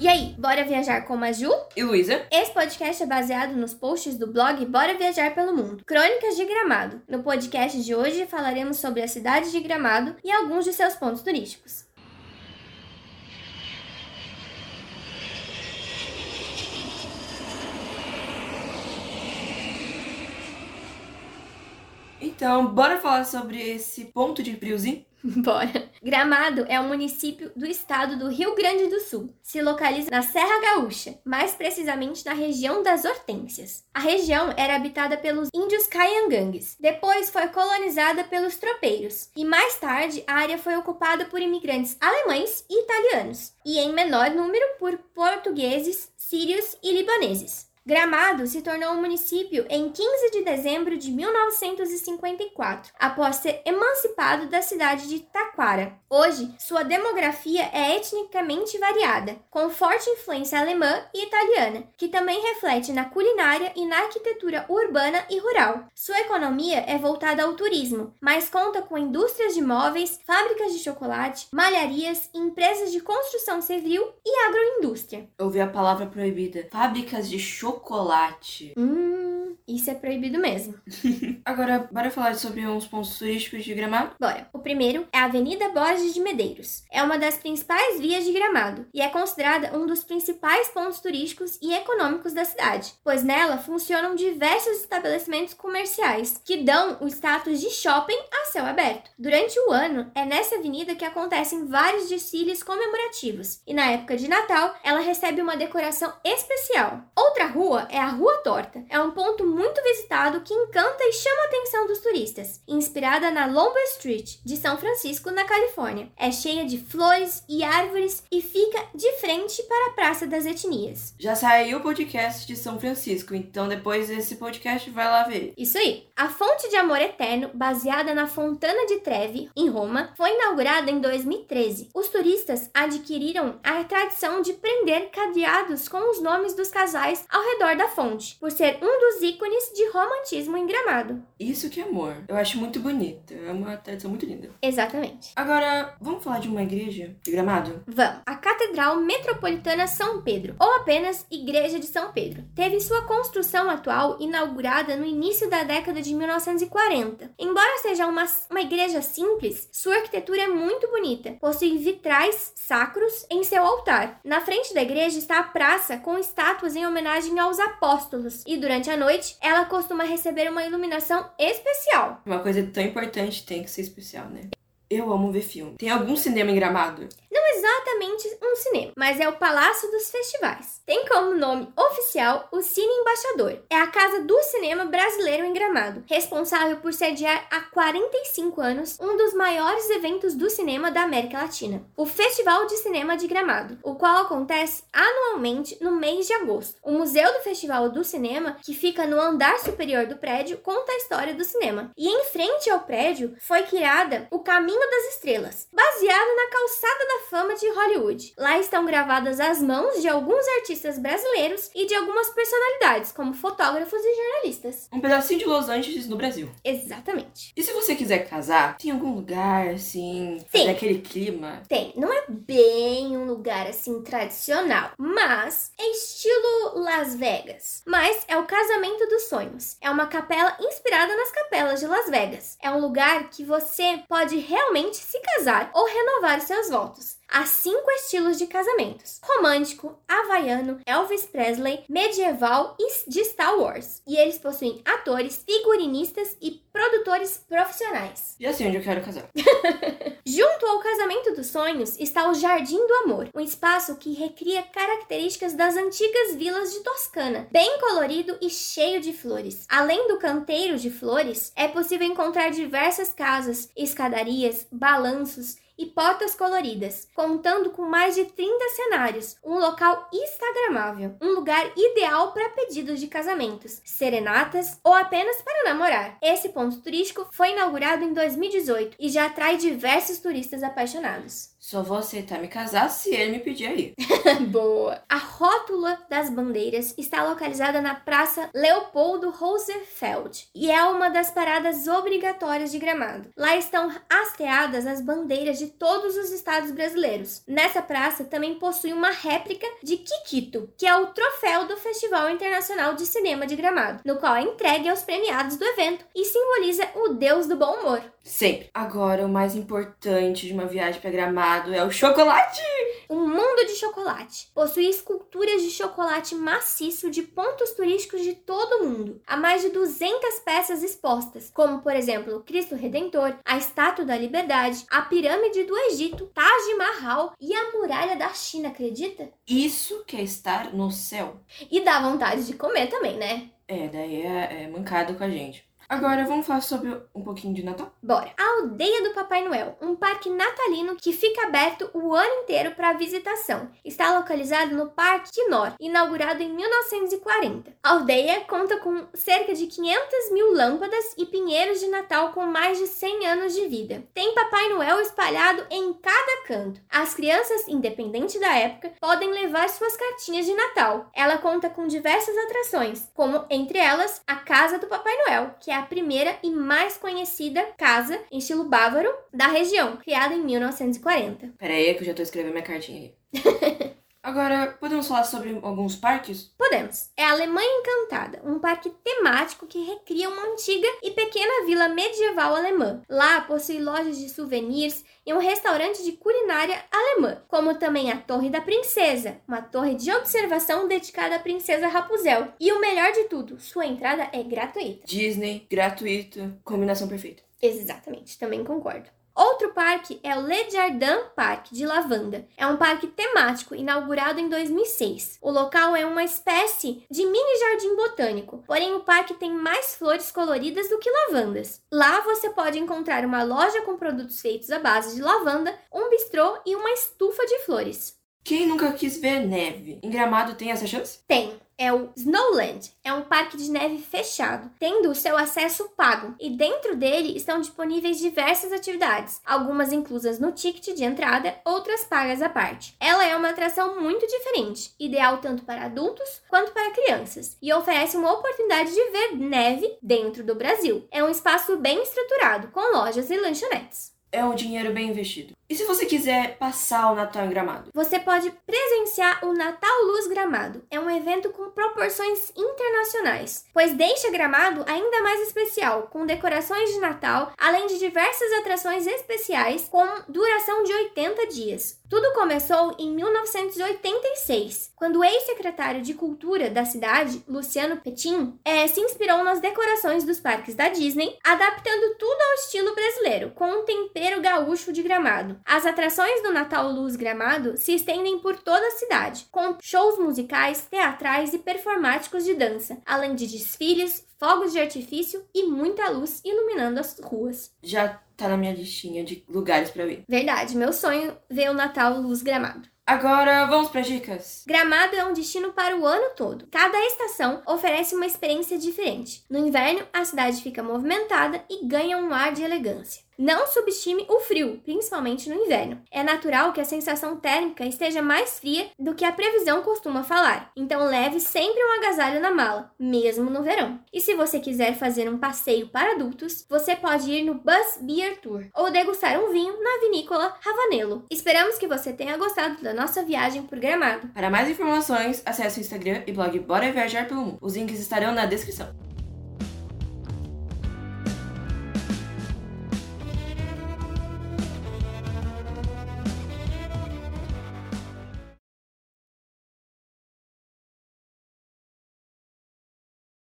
E aí, bora viajar com a Ju? E Luísa? Esse podcast é baseado nos posts do blog Bora Viajar pelo Mundo, Crônicas de Gramado. No podcast de hoje falaremos sobre a cidade de Gramado e alguns de seus pontos turísticos. Então, bora falar sobre esse ponto de friozinho? Bora! Gramado é um município do estado do Rio Grande do Sul. Se localiza na Serra Gaúcha, mais precisamente na região das Hortênsias. A região era habitada pelos índios Caiangangues. Depois foi colonizada pelos tropeiros. E mais tarde, a área foi ocupada por imigrantes alemães e italianos. E em menor número por portugueses, sírios e libaneses. Gramado se tornou um município em 15 de dezembro de 1954, após ser emancipado da cidade de Taquara. Hoje, sua demografia é etnicamente variada, com forte influência alemã e italiana, que também reflete na culinária e na arquitetura urbana e rural. Sua economia é voltada ao turismo, mas conta com indústrias de móveis, fábricas de chocolate, malharias, empresas de construção civil e agroindústria. Ouvi a palavra proibida: fábricas de chocolate chocolate. Hum, isso é proibido mesmo. Agora, bora falar sobre uns pontos turísticos de Gramado? Bora. O primeiro é a Avenida Borges de Medeiros. É uma das principais vias de Gramado e é considerada um dos principais pontos turísticos e econômicos da cidade, pois nela funcionam diversos estabelecimentos comerciais que dão o status de shopping a céu aberto. Durante o ano, é nessa avenida que acontecem vários desfiles comemorativos e na época de Natal ela recebe uma decoração especial. Outra rua é a Rua Torta. É um ponto muito visitado que encanta e chama a atenção dos turistas. Inspirada na Lombard Street de São Francisco, na Califórnia. É cheia de flores e árvores e fica de frente para a Praça das Etnias. Já saiu o podcast de São Francisco, então depois desse podcast vai lá ver. Isso aí. A fonte de amor eterno, baseada na Fontana de Trevi, em Roma, foi inaugurada em 2013. Os turistas adquiriram a tradição de prender cadeados com os nomes dos casais ao redor da fonte, por ser um dos ícones de romantismo em Gramado. Isso que é amor. Eu acho muito bonito. É uma tradição muito linda. Exatamente. Agora, vamos falar de uma igreja de Gramado? Vamos. A Catedral Metropolitana São Pedro, ou apenas Igreja de São Pedro, teve sua construção atual inaugurada no início da década de 1940. Embora seja uma, uma igreja simples, sua arquitetura é muito bonita. Possui vitrais sacros em seu altar. Na frente da igreja está a praça com estátuas em homenagem aos apóstolos e durante a noite ela costuma receber uma iluminação especial. Uma coisa tão importante tem que ser especial, né? Eu amo ver filme. Tem algum cinema em Gramado? Não exatamente um cinema, mas é o Palácio dos Festivais. Tem como nome oficial o Cine Embaixador. É a casa do cinema brasileiro em Gramado, responsável por sediar há 45 anos um dos maiores eventos do cinema da América Latina, o Festival de Cinema de Gramado, o qual acontece anualmente no mês de agosto. O Museu do Festival do Cinema, que fica no andar superior do prédio, conta a história do cinema. E em frente ao prédio foi criada o Caminho das Estrelas, baseado na calçada da fama de Hollywood. Lá estão gravadas as mãos de alguns artistas brasileiros e de algumas personalidades, como fotógrafos e jornalistas. Um pedacinho de Los Angeles no Brasil. Exatamente. E se você quiser casar, tem algum lugar assim, Tem. fazer aquele clima? Tem, não é bem um lugar assim tradicional, mas é estilo Las Vegas. Mas é o casamento dos sonhos. É uma capela inspirada nas capelas de Las Vegas. É um lugar que você pode realmente se casar ou renovar seus votos. Há cinco estilos de casamentos: romântico, havaiano, Elvis Presley, medieval e de Star Wars. E eles possuem atores, figurinistas e produtores profissionais. Já sei onde eu quero casar. Junto ao casamento dos sonhos está o Jardim do Amor, um espaço que recria características das antigas vilas de Toscana, bem colorido e cheio de flores. Além do canteiro de flores, é possível encontrar diversas casas, escadarias, balanços e portas coloridas, contando com mais de 30 cenários, um local instagramável, um lugar ideal para pedidos de casamentos, serenatas ou apenas para namorar. Esse ponto turístico foi inaugurado em 2018 e já atrai diversos turistas apaixonados. Só vou aceitar me casar se ele me pedir aí. Boa! A rótula das bandeiras está localizada na Praça Leopoldo Roosevelt e é uma das paradas obrigatórias de Gramado. Lá estão hasteadas as bandeiras de todos os estados brasileiros. Nessa praça também possui uma réplica de Kikito, que é o troféu do Festival Internacional de Cinema de Gramado, no qual é entregue aos premiados do evento e simboliza o deus do bom humor. Sempre. Agora, o mais importante de uma viagem para Gramado é o chocolate! Um mundo de chocolate. Possui esculturas de chocolate maciço de pontos turísticos de todo o mundo. Há mais de 200 peças expostas, como, por exemplo, o Cristo Redentor, a Estátua da Liberdade, a Pirâmide do Egito, Taj Mahal e a Muralha da China, acredita? Isso que é estar no céu. E dá vontade de comer também, né? É, daí é, é mancado com a gente. Agora vamos falar sobre um pouquinho de Natal? Bora! A Aldeia do Papai Noel, um parque natalino que fica aberto o ano inteiro para visitação. Está localizado no Parque de Nor, inaugurado em 1940. A aldeia conta com cerca de 500 mil lâmpadas e pinheiros de Natal com mais de 100 anos de vida. Tem Papai Noel espalhado em cada canto. As crianças, independente da época, podem levar suas cartinhas de Natal. Ela conta com diversas atrações, como entre elas a Casa do Papai Noel, que é a primeira e mais conhecida casa em estilo bávaro da região, criada em 1940. Pera aí que eu já tô escrevendo minha cartinha aí. Agora, podemos falar sobre alguns parques? Podemos. É a Alemanha Encantada, um parque temático que recria uma antiga e pequena vila medieval alemã. Lá possui lojas de souvenirs e um restaurante de culinária alemã, como também a Torre da Princesa, uma torre de observação dedicada à princesa Rapunzel. E o melhor de tudo, sua entrada é gratuita. Disney, gratuito, combinação perfeita. Exatamente, também concordo. Outro parque é o Le Jardin Park de Lavanda. É um parque temático inaugurado em 2006. O local é uma espécie de mini jardim botânico, porém o parque tem mais flores coloridas do que lavandas. Lá você pode encontrar uma loja com produtos feitos à base de lavanda, um bistrô e uma estufa de flores. Quem nunca quis ver neve? Em Gramado tem essa chance? Tem é o Snowland. É um parque de neve fechado, tendo o seu acesso pago, e dentro dele estão disponíveis diversas atividades, algumas inclusas no ticket de entrada, outras pagas à parte. Ela é uma atração muito diferente, ideal tanto para adultos quanto para crianças, e oferece uma oportunidade de ver neve dentro do Brasil. É um espaço bem estruturado, com lojas e lanchonetes. É um dinheiro bem investido. E se você quiser passar o Natal em Gramado? Você pode presenciar o Natal Luz Gramado. É um evento com proporções internacionais, pois deixa Gramado ainda mais especial, com decorações de Natal, além de diversas atrações especiais com duração de 80 dias. Tudo começou em 1986, quando o ex-secretário de Cultura da cidade, Luciano Petin, é, se inspirou nas decorações dos parques da Disney, adaptando tudo ao estilo brasileiro, com um tempero gaúcho de Gramado. As atrações do Natal Luz Gramado se estendem por toda a cidade, com shows musicais, teatrais e performáticos de dança, além de desfiles, fogos de artifício e muita luz iluminando as ruas. Já tá na minha listinha de lugares para ir. Verdade, meu sonho ver o Natal Luz Gramado. Agora vamos para dicas. Gramado é um destino para o ano todo. Cada estação oferece uma experiência diferente. No inverno, a cidade fica movimentada e ganha um ar de elegância. Não subestime o frio, principalmente no inverno. É natural que a sensação térmica esteja mais fria do que a previsão costuma falar, então leve sempre um agasalho na mala, mesmo no verão. E se você quiser fazer um passeio para adultos, você pode ir no Bus Beer Tour ou degustar um vinho na vinícola Ravanelo. Esperamos que você tenha gostado da nossa viagem por Gramado. Para mais informações, acesse o Instagram e blog Bora Viajar pelo Mundo. Os links estarão na descrição.